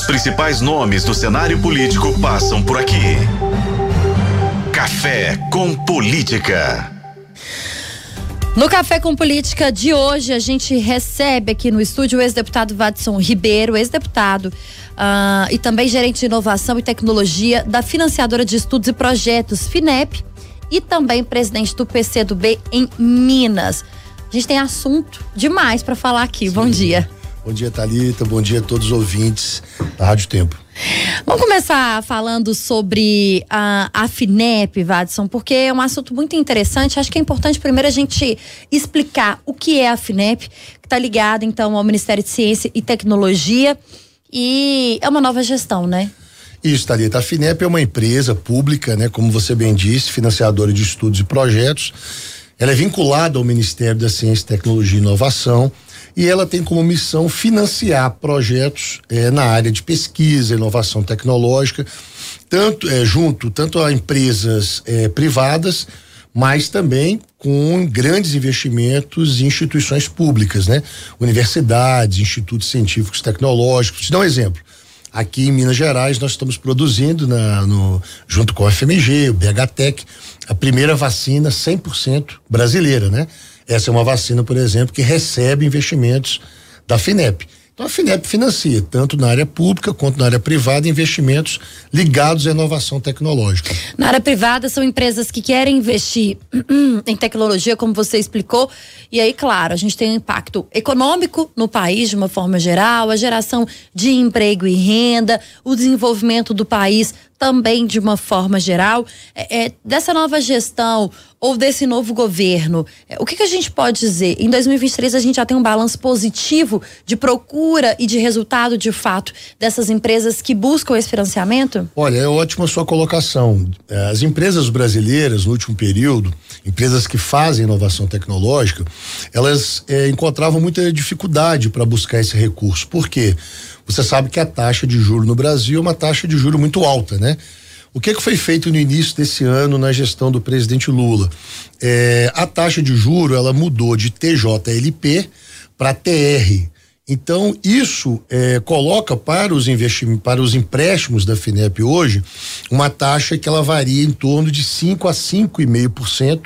Os principais nomes do cenário político passam por aqui. Café com Política. No Café com Política de hoje, a gente recebe aqui no estúdio o ex-deputado Vadson Ribeiro, ex-deputado uh, e também gerente de inovação e tecnologia da financiadora de estudos e projetos, FINEP, e também presidente do PCdoB em Minas. A gente tem assunto demais para falar aqui. Sim. Bom dia. Bom dia, Talita. Bom dia a todos os ouvintes da Rádio Tempo. Vamos começar falando sobre a, a FINEP, Vadson, porque é um assunto muito interessante. Acho que é importante primeiro a gente explicar o que é a FINEP, que está ligada então ao Ministério de Ciência e Tecnologia. E é uma nova gestão, né? Isso, Thalita. A FINEP é uma empresa pública, né? Como você bem disse, financiadora de estudos e projetos. Ela é vinculada ao Ministério da Ciência, Tecnologia e Inovação e ela tem como missão financiar projetos eh, na área de pesquisa, inovação tecnológica, tanto eh, junto tanto a empresas eh, privadas, mas também com grandes investimentos em instituições públicas, né? Universidades, institutos científicos tecnológicos. Te dar um exemplo. Aqui em Minas Gerais nós estamos produzindo na, no, junto com a FMG, o BHTEC, a primeira vacina 100% brasileira, né? Essa é uma vacina, por exemplo, que recebe investimentos da FINEP. Então a FINEP financia, tanto na área pública quanto na área privada, investimentos ligados à inovação tecnológica. Na área privada são empresas que querem investir em tecnologia, como você explicou, e aí, claro, a gente tem um impacto econômico no país de uma forma geral, a geração de emprego e renda, o desenvolvimento do país também de uma forma geral, é, é, dessa nova gestão ou desse novo governo, é, o que, que, a gente pode dizer? Em 2023 a gente já tem um balanço positivo de procura e de resultado de fato dessas empresas que buscam esse financiamento? Olha, é ótima sua colocação. É, as empresas brasileiras no último período, empresas que fazem inovação tecnológica, elas é, encontravam muita dificuldade para buscar esse recurso. Por quê? Você sabe que a taxa de juro no Brasil é uma taxa de juro muito alta, né? O que, que foi feito no início desse ano na gestão do presidente Lula? É, a taxa de juro ela mudou de TJLP para TR. Então isso é, coloca para os investimentos, para os empréstimos da Finep hoje uma taxa que ela varia em torno de 5 a 5,5%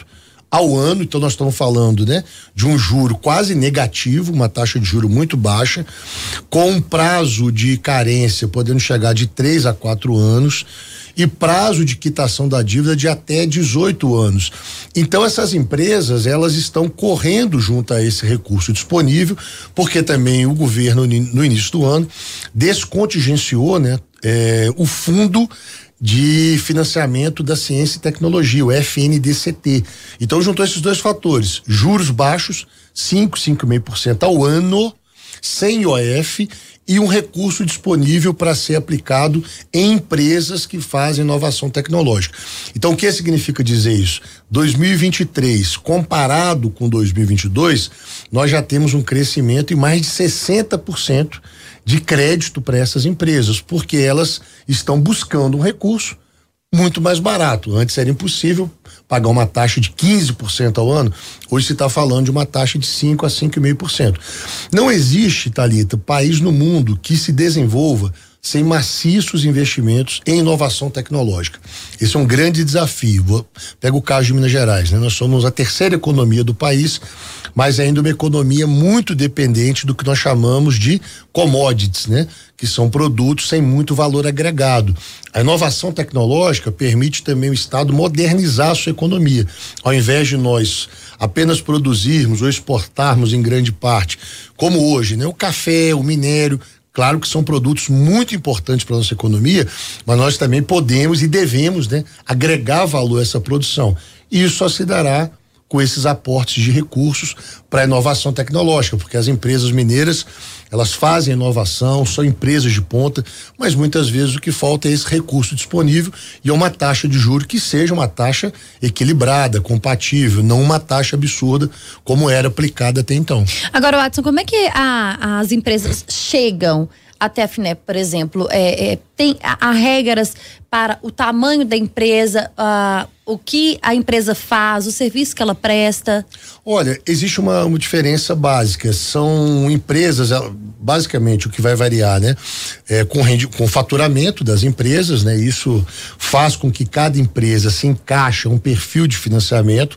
ao ano, então nós estamos falando, né, de um juro quase negativo, uma taxa de juro muito baixa, com um prazo de carência podendo chegar de três a quatro anos e prazo de quitação da dívida de até 18 anos. Então essas empresas, elas estão correndo junto a esse recurso disponível, porque também o governo no início do ano descontingenciou, né, eh, o fundo de financiamento da ciência e tecnologia, o FNDCT. Então juntou esses dois fatores, juros baixos, 5, 5,5% ao ano, sem IOF e um recurso disponível para ser aplicado em empresas que fazem inovação tecnológica. Então, o que significa dizer isso? 2023, comparado com 2022, nós já temos um crescimento em mais de 60% de crédito para essas empresas, porque elas estão buscando um recurso muito mais barato. Antes era impossível pagar uma taxa de 15% ao ano, hoje se está falando de uma taxa de 5 a 5,5%. Não existe, Talita, país no mundo que se desenvolva sem maciços investimentos em inovação tecnológica. Esse é um grande desafio. Pega o caso de Minas Gerais, né? Nós somos a terceira economia do país, mas ainda uma economia muito dependente do que nós chamamos de commodities, né? Que são produtos sem muito valor agregado. A inovação tecnológica permite também o Estado modernizar a sua economia. Ao invés de nós apenas produzirmos ou exportarmos em grande parte, como hoje, né? O café, o minério, Claro que são produtos muito importantes para nossa economia, mas nós também podemos e devemos, né, agregar valor a essa produção. E isso só se dará com esses aportes de recursos para inovação tecnológica, porque as empresas mineiras elas fazem inovação, são empresas de ponta, mas muitas vezes o que falta é esse recurso disponível e é uma taxa de juros que seja uma taxa equilibrada, compatível, não uma taxa absurda como era aplicada até então. Agora, Watson, como é que a, as empresas chegam até a FINEP, por exemplo, é, é tem há regras para o tamanho da empresa, uh, o que a empresa faz, o serviço que ela presta? Olha, existe uma, uma diferença básica. São empresas, basicamente, o que vai variar, né? É, com, rendi, com faturamento das empresas, né? Isso faz com que cada empresa se encaixe um perfil de financiamento.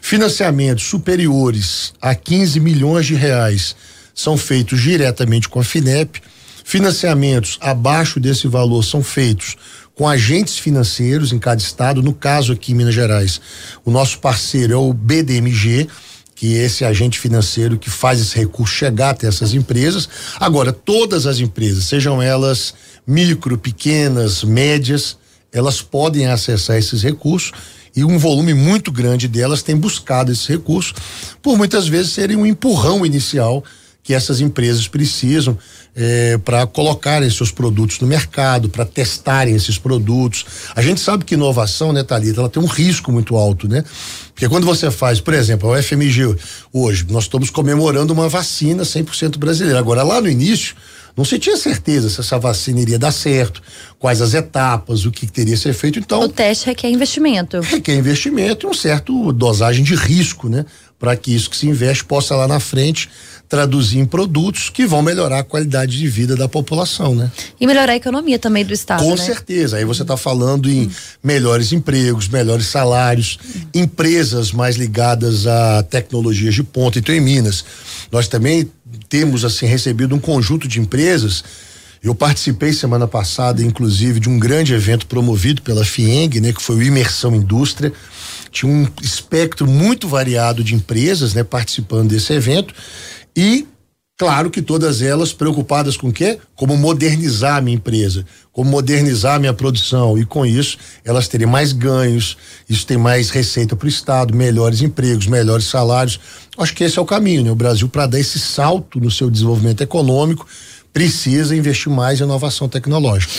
Financiamentos superiores a 15 milhões de reais são feitos diretamente com a FINEP. Financiamentos abaixo desse valor são feitos com agentes financeiros em cada estado. No caso aqui em Minas Gerais, o nosso parceiro é o BDMG, que é esse agente financeiro que faz esse recurso chegar até essas empresas. Agora, todas as empresas, sejam elas micro, pequenas, médias, elas podem acessar esses recursos e um volume muito grande delas tem buscado esses recursos, por muitas vezes serem um empurrão inicial que essas empresas precisam é, para colocarem seus produtos no mercado, para testarem esses produtos. A gente sabe que inovação, né, Thalita, ela tem um risco muito alto, né? Porque quando você faz, por exemplo, a UFMG hoje, nós estamos comemorando uma vacina 100% brasileira. Agora, lá no início, não se tinha certeza se essa vacina iria dar certo, quais as etapas, o que teria que ser feito. Então, o teste requer investimento. Requer investimento e um certo dosagem de risco, né? Para que isso que se investe possa lá na frente traduzir em produtos que vão melhorar a qualidade de vida da população, né? E melhorar a economia também do estado. Com né? certeza. Aí você está falando em melhores empregos, melhores salários, empresas mais ligadas a tecnologias de ponta. Então, em Minas, nós também temos assim recebido um conjunto de empresas. Eu participei semana passada, inclusive, de um grande evento promovido pela FIENG, né, que foi o Imersão Indústria. Tinha um espectro muito variado de empresas, né, participando desse evento. E Claro que todas elas preocupadas com o quê? Como modernizar a minha empresa, como modernizar a minha produção e com isso elas terem mais ganhos, isso tem mais receita para o estado, melhores empregos, melhores salários. Acho que esse é o caminho, né? O Brasil para dar esse salto no seu desenvolvimento econômico precisa investir mais em inovação tecnológica.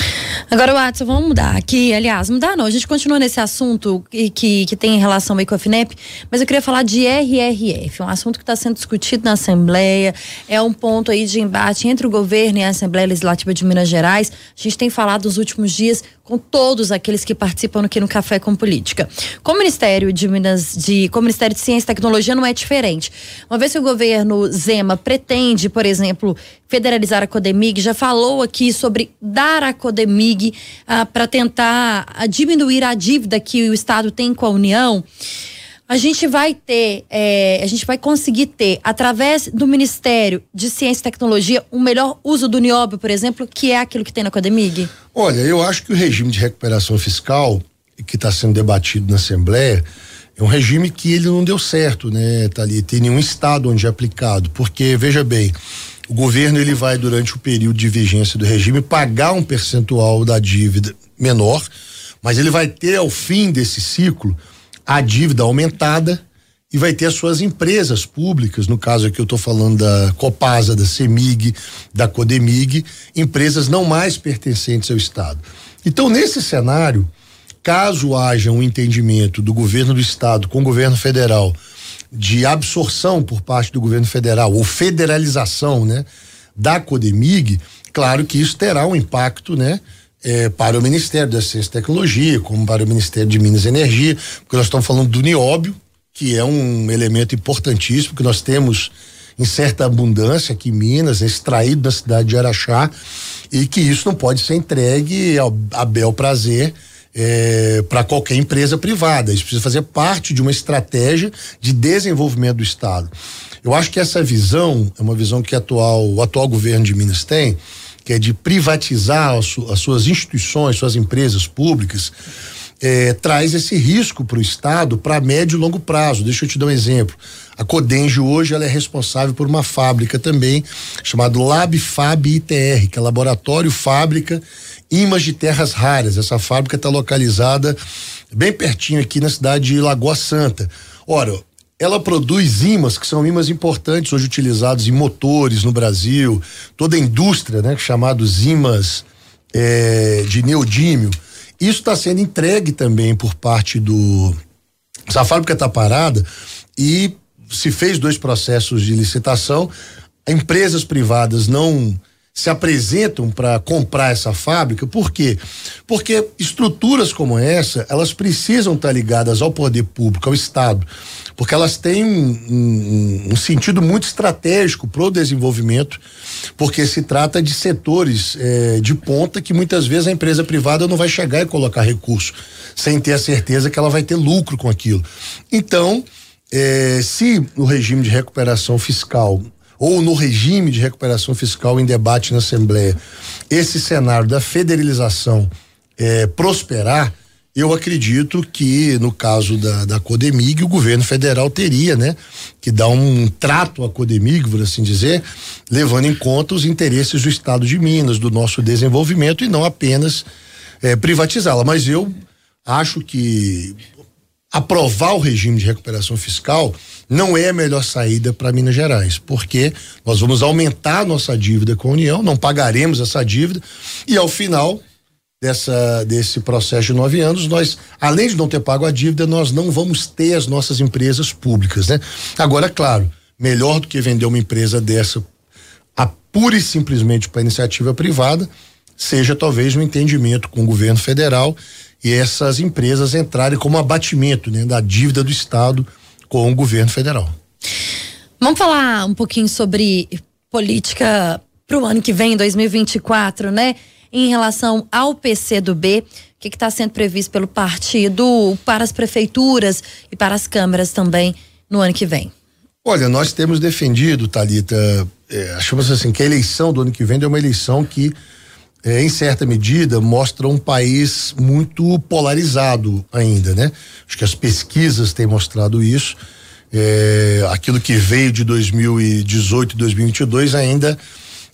Agora, Watson, vamos mudar aqui. Aliás, mudar não. A gente continua nesse assunto que, que, que tem relação aí com a FINEP, mas eu queria falar de RRF, um assunto que está sendo discutido na Assembleia. É um ponto aí de embate entre o governo e a Assembleia Legislativa de Minas Gerais. A gente tem falado nos últimos dias com todos aqueles que participam aqui no Café com Política. Com o Ministério de Minas, de, com o Ministério de Ciência e Tecnologia não é diferente. Uma vez que o governo Zema pretende, por exemplo, federalizar a Codemig, já falou aqui sobre dar a Codemig ah, para tentar ah, diminuir a dívida que o Estado tem com a União a gente vai ter, é, a gente vai conseguir ter, através do Ministério de Ciência e Tecnologia, um melhor uso do nióbio, por exemplo, que é aquilo que tem na Codemig? Olha, eu acho que o regime de recuperação fiscal que está sendo debatido na Assembleia é um regime que ele não deu certo, né, Thalita? Tem nenhum estado onde é aplicado, porque, veja bem, o governo ele vai, durante o período de vigência do regime, pagar um percentual da dívida menor, mas ele vai ter, ao fim desse ciclo, a dívida aumentada e vai ter as suas empresas públicas, no caso aqui eu estou falando da Copasa, da Semig, da Codemig, empresas não mais pertencentes ao Estado. Então, nesse cenário, caso haja um entendimento do governo do Estado com o governo federal de absorção por parte do governo federal ou federalização, né, da Codemig, claro que isso terá um impacto, né, é, para o Ministério da Ciência e Tecnologia, como para o Ministério de Minas e Energia, porque nós estamos falando do nióbio, que é um elemento importantíssimo que nós temos em certa abundância aqui em Minas, extraído da cidade de Araxá, e que isso não pode ser entregue ao, a bel prazer é, para qualquer empresa privada. Isso precisa fazer parte de uma estratégia de desenvolvimento do Estado. Eu acho que essa visão é uma visão que atual, o atual governo de Minas tem, que é de privatizar as, as suas instituições, suas empresas públicas, é, traz esse risco para o Estado para médio e longo prazo. Deixa eu te dar um exemplo. A Codenjo hoje ela é responsável por uma fábrica também chamada LabFab ITR, que é Laboratório Fábrica Imãs de Terras Raras. Essa fábrica está localizada bem pertinho aqui na cidade de Lagoa Santa. Ora, ela produz ímãs que são ímãs importantes hoje utilizados em motores no Brasil, toda a indústria, né, chamados ímãs é, de neodímio. Isso está sendo entregue também por parte do. Essa fábrica está parada e se fez dois processos de licitação. Empresas privadas não se apresentam para comprar essa fábrica, por quê? Porque estruturas como essa, elas precisam estar tá ligadas ao poder público, ao Estado, porque elas têm um, um, um sentido muito estratégico para o desenvolvimento, porque se trata de setores eh, de ponta que muitas vezes a empresa privada não vai chegar e colocar recurso sem ter a certeza que ela vai ter lucro com aquilo. Então, eh, se o regime de recuperação fiscal ou no regime de recuperação fiscal em debate na Assembleia, esse cenário da federalização é, prosperar, eu acredito que no caso da, da Codemig, o governo federal teria, né, que dar um trato à Codemig, por assim dizer, levando em conta os interesses do Estado de Minas, do nosso desenvolvimento e não apenas é, privatizá-la. Mas eu acho que aprovar o regime de recuperação fiscal não é a melhor saída para Minas Gerais, porque nós vamos aumentar nossa dívida com a União, não pagaremos essa dívida e ao final dessa desse processo de nove anos, nós, além de não ter pago a dívida, nós não vamos ter as nossas empresas públicas, né? Agora, claro, melhor do que vender uma empresa dessa a pura e simplesmente para iniciativa privada, seja talvez um entendimento com o governo federal e essas empresas entrarem como abatimento né, da dívida do Estado com o governo federal. Vamos falar um pouquinho sobre política para o ano que vem, 2024, né? Em relação ao PC do B, o que está sendo previsto pelo partido para as prefeituras e para as câmaras também no ano que vem? Olha, nós temos defendido, Talita, é, achamos assim que a eleição do ano que vem é uma eleição que, é, em certa medida, mostra um país muito polarizado ainda, né? Acho que as pesquisas têm mostrado isso. É, aquilo que veio de 2018 e 2022 ainda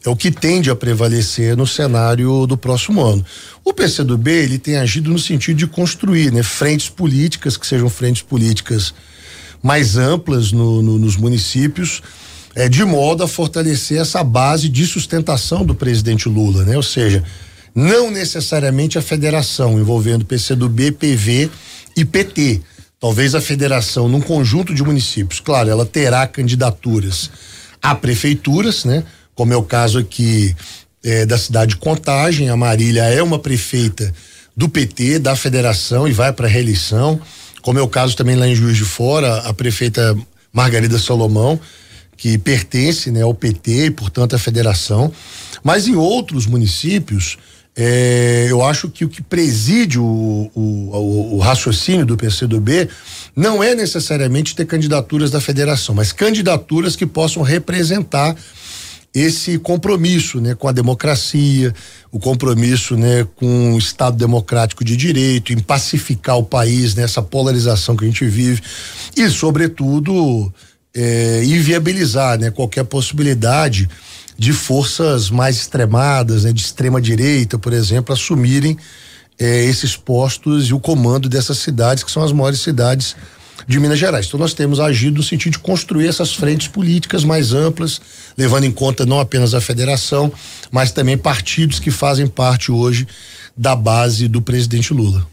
é o que tende a prevalecer no cenário do próximo ano. O PCdoB ele tem agido no sentido de construir, né, frentes políticas que sejam frentes políticas mais amplas no, no, nos municípios, é, de modo a fortalecer essa base de sustentação do presidente Lula, né? Ou seja, não necessariamente a federação envolvendo PCdoB, PV e PT. Talvez a federação, num conjunto de municípios, claro, ela terá candidaturas a prefeituras, né? Como é o caso aqui é, da cidade de Contagem, a Marília é uma prefeita do PT, da federação e vai para reeleição. Como é o caso também lá em Juiz de Fora, a prefeita Margarida Salomão, que pertence né, ao PT e, portanto, à federação. Mas em outros municípios, é, eu acho que o que preside o, o, o, raciocínio do PCdoB não é necessariamente ter candidaturas da federação, mas candidaturas que possam representar esse compromisso, né, com a democracia, o compromisso, né, com o Estado democrático de direito, em pacificar o país nessa polarização que a gente vive e, sobretudo, é, né, qualquer possibilidade de forças mais extremadas, né, de extrema direita, por exemplo, assumirem eh, esses postos e o comando dessas cidades que são as maiores cidades de Minas Gerais. Então nós temos agido no sentido de construir essas frentes políticas mais amplas, levando em conta não apenas a federação, mas também partidos que fazem parte hoje da base do presidente Lula.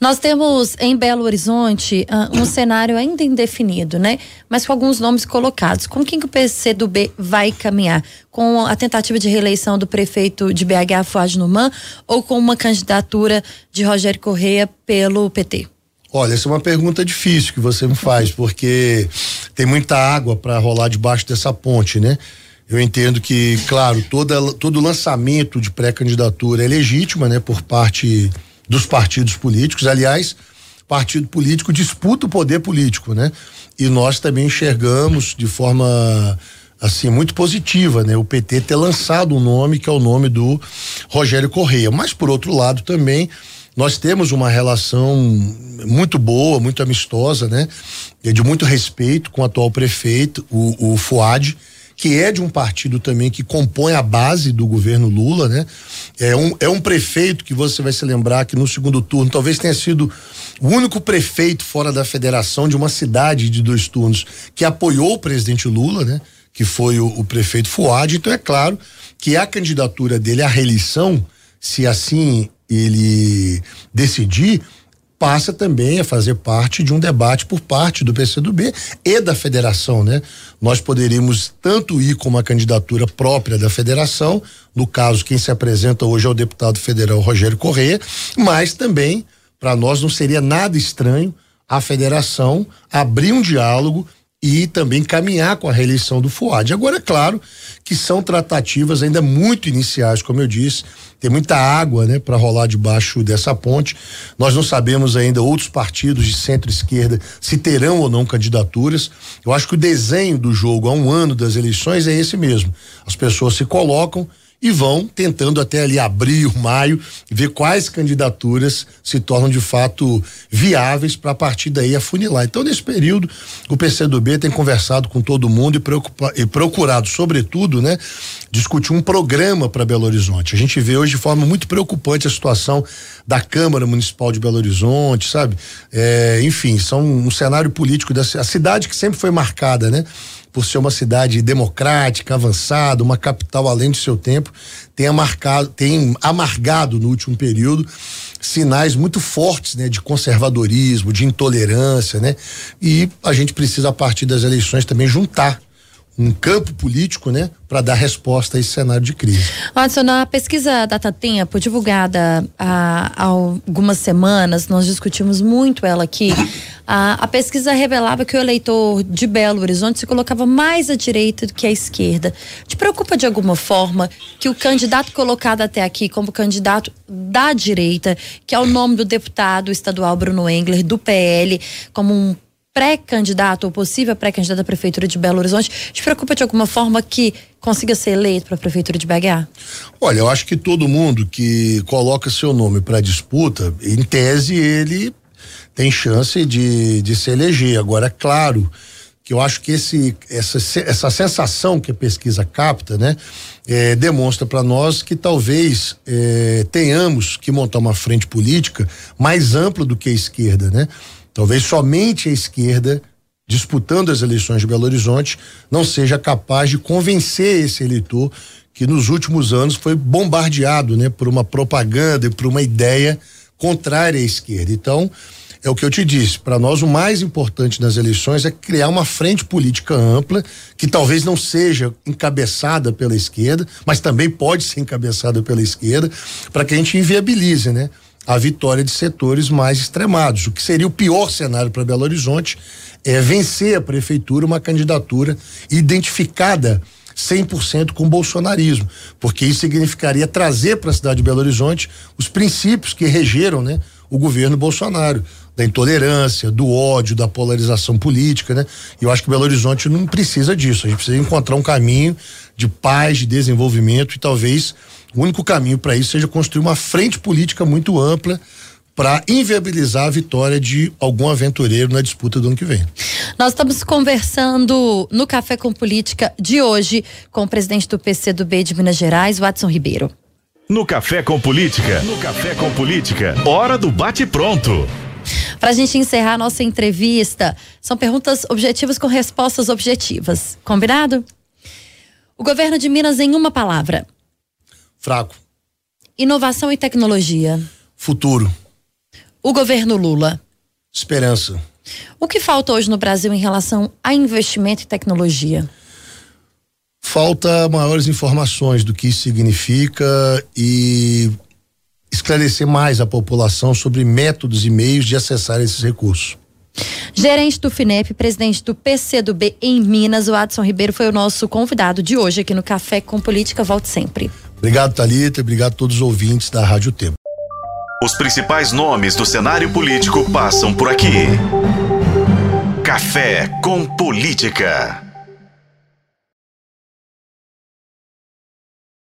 Nós temos em Belo Horizonte uh, um cenário ainda indefinido, né? Mas com alguns nomes colocados. Com quem que o PCdoB vai caminhar? Com a tentativa de reeleição do prefeito de BH, Fuad Numan, ou com uma candidatura de Rogério Correia pelo PT? Olha, essa é uma pergunta difícil que você me faz, porque tem muita água para rolar debaixo dessa ponte, né? Eu entendo que, claro, toda, todo lançamento de pré-candidatura é legítima, né, por parte dos partidos políticos. Aliás, partido político disputa o poder político, né? E nós também enxergamos de forma assim muito positiva, né? O PT ter lançado um nome que é o nome do Rogério Correia. Mas por outro lado também nós temos uma relação muito boa, muito amistosa, né? De muito respeito com o atual prefeito, o, o Fuad que é de um partido também que compõe a base do governo Lula, né? É um, é um prefeito que você vai se lembrar que no segundo turno talvez tenha sido o único prefeito fora da federação de uma cidade de dois turnos que apoiou o presidente Lula, né? Que foi o, o prefeito Fuad. Então é claro que a candidatura dele à reeleição, se assim ele decidir, passa também a fazer parte de um debate por parte do PCdoB e da federação, né? Nós poderíamos tanto ir com uma candidatura própria da federação, no caso quem se apresenta hoje é o deputado federal Rogério Corrêa, mas também para nós não seria nada estranho a federação abrir um diálogo e também caminhar com a reeleição do Fuad. Agora, é claro que são tratativas ainda muito iniciais, como eu disse, tem muita água, né, para rolar debaixo dessa ponte. Nós não sabemos ainda outros partidos de centro-esquerda se terão ou não candidaturas. Eu acho que o desenho do jogo há um ano das eleições é esse mesmo. As pessoas se colocam e vão tentando até ali abril, maio, ver quais candidaturas se tornam de fato viáveis para a partir daí afunilar. Então, nesse período, o PCdoB tem conversado com todo mundo e, e procurado, sobretudo, né, discutir um programa para Belo Horizonte. A gente vê hoje de forma muito preocupante a situação da Câmara Municipal de Belo Horizonte, sabe? É, enfim, são um cenário político da a cidade que sempre foi marcada, né? Por ser uma cidade democrática, avançada, uma capital além do seu tempo, tem amargado, tem amargado no último período sinais muito fortes, né, de conservadorismo, de intolerância, né? E a gente precisa a partir das eleições também juntar um campo político, né, para dar resposta a esse cenário de crise. Watson, na pesquisa Data Tempo, divulgada há, há algumas semanas, nós discutimos muito ela aqui. A, a, pesquisa revelava que o eleitor de Belo Horizonte se colocava mais à direita do que à esquerda. Te preocupa de alguma forma que o candidato colocado até aqui como candidato da direita, que é o nome do deputado estadual Bruno Engler, do PL, como um pré-candidato ou possível pré-candidato à prefeitura de Belo Horizonte, te preocupa de alguma forma que consiga ser eleito para a prefeitura de BH? Olha, eu acho que todo mundo que coloca seu nome para disputa, em tese ele tem chance de, de se eleger. Agora, é claro que eu acho que esse, essa, essa sensação que a pesquisa capta, né, é, demonstra para nós que talvez é, tenhamos que montar uma frente política mais ampla do que a esquerda, né? Talvez somente a esquerda, disputando as eleições de Belo Horizonte, não seja capaz de convencer esse eleitor que nos últimos anos foi bombardeado, né, por uma propaganda e por uma ideia contrária à esquerda. Então, é o que eu te disse, para nós o mais importante nas eleições é criar uma frente política ampla, que talvez não seja encabeçada pela esquerda, mas também pode ser encabeçada pela esquerda, para que a gente inviabilize, né? A vitória de setores mais extremados. O que seria o pior cenário para Belo Horizonte é vencer a prefeitura uma candidatura identificada 100% com o bolsonarismo, porque isso significaria trazer para a cidade de Belo Horizonte os princípios que regeram, né, o governo Bolsonaro, da intolerância, do ódio, da polarização política, né? E eu acho que Belo Horizonte não precisa disso. A gente precisa encontrar um caminho de paz, de desenvolvimento e talvez o único caminho para isso seja construir uma frente política muito ampla para inviabilizar a vitória de algum aventureiro na disputa do ano que vem. Nós estamos conversando no Café com Política de hoje com o presidente do PC do B de Minas Gerais, Watson Ribeiro. No Café com Política, no Café com Política, hora do bate pronto. Para a gente encerrar a nossa entrevista, são perguntas objetivas com respostas objetivas. Combinado? O governo de Minas em uma palavra. Fraco. Inovação e tecnologia. Futuro. O governo Lula. Esperança. O que falta hoje no Brasil em relação a investimento e tecnologia? Falta maiores informações do que isso significa e esclarecer mais a população sobre métodos e meios de acessar esses recursos. Gerente do FINEP, presidente do PCdoB em Minas, o Adson Ribeiro foi o nosso convidado de hoje aqui no Café com Política. Volte sempre. Obrigado, Talita. Obrigado a todos os ouvintes da Rádio Tempo. Os principais nomes do cenário político passam por aqui. Café com Política.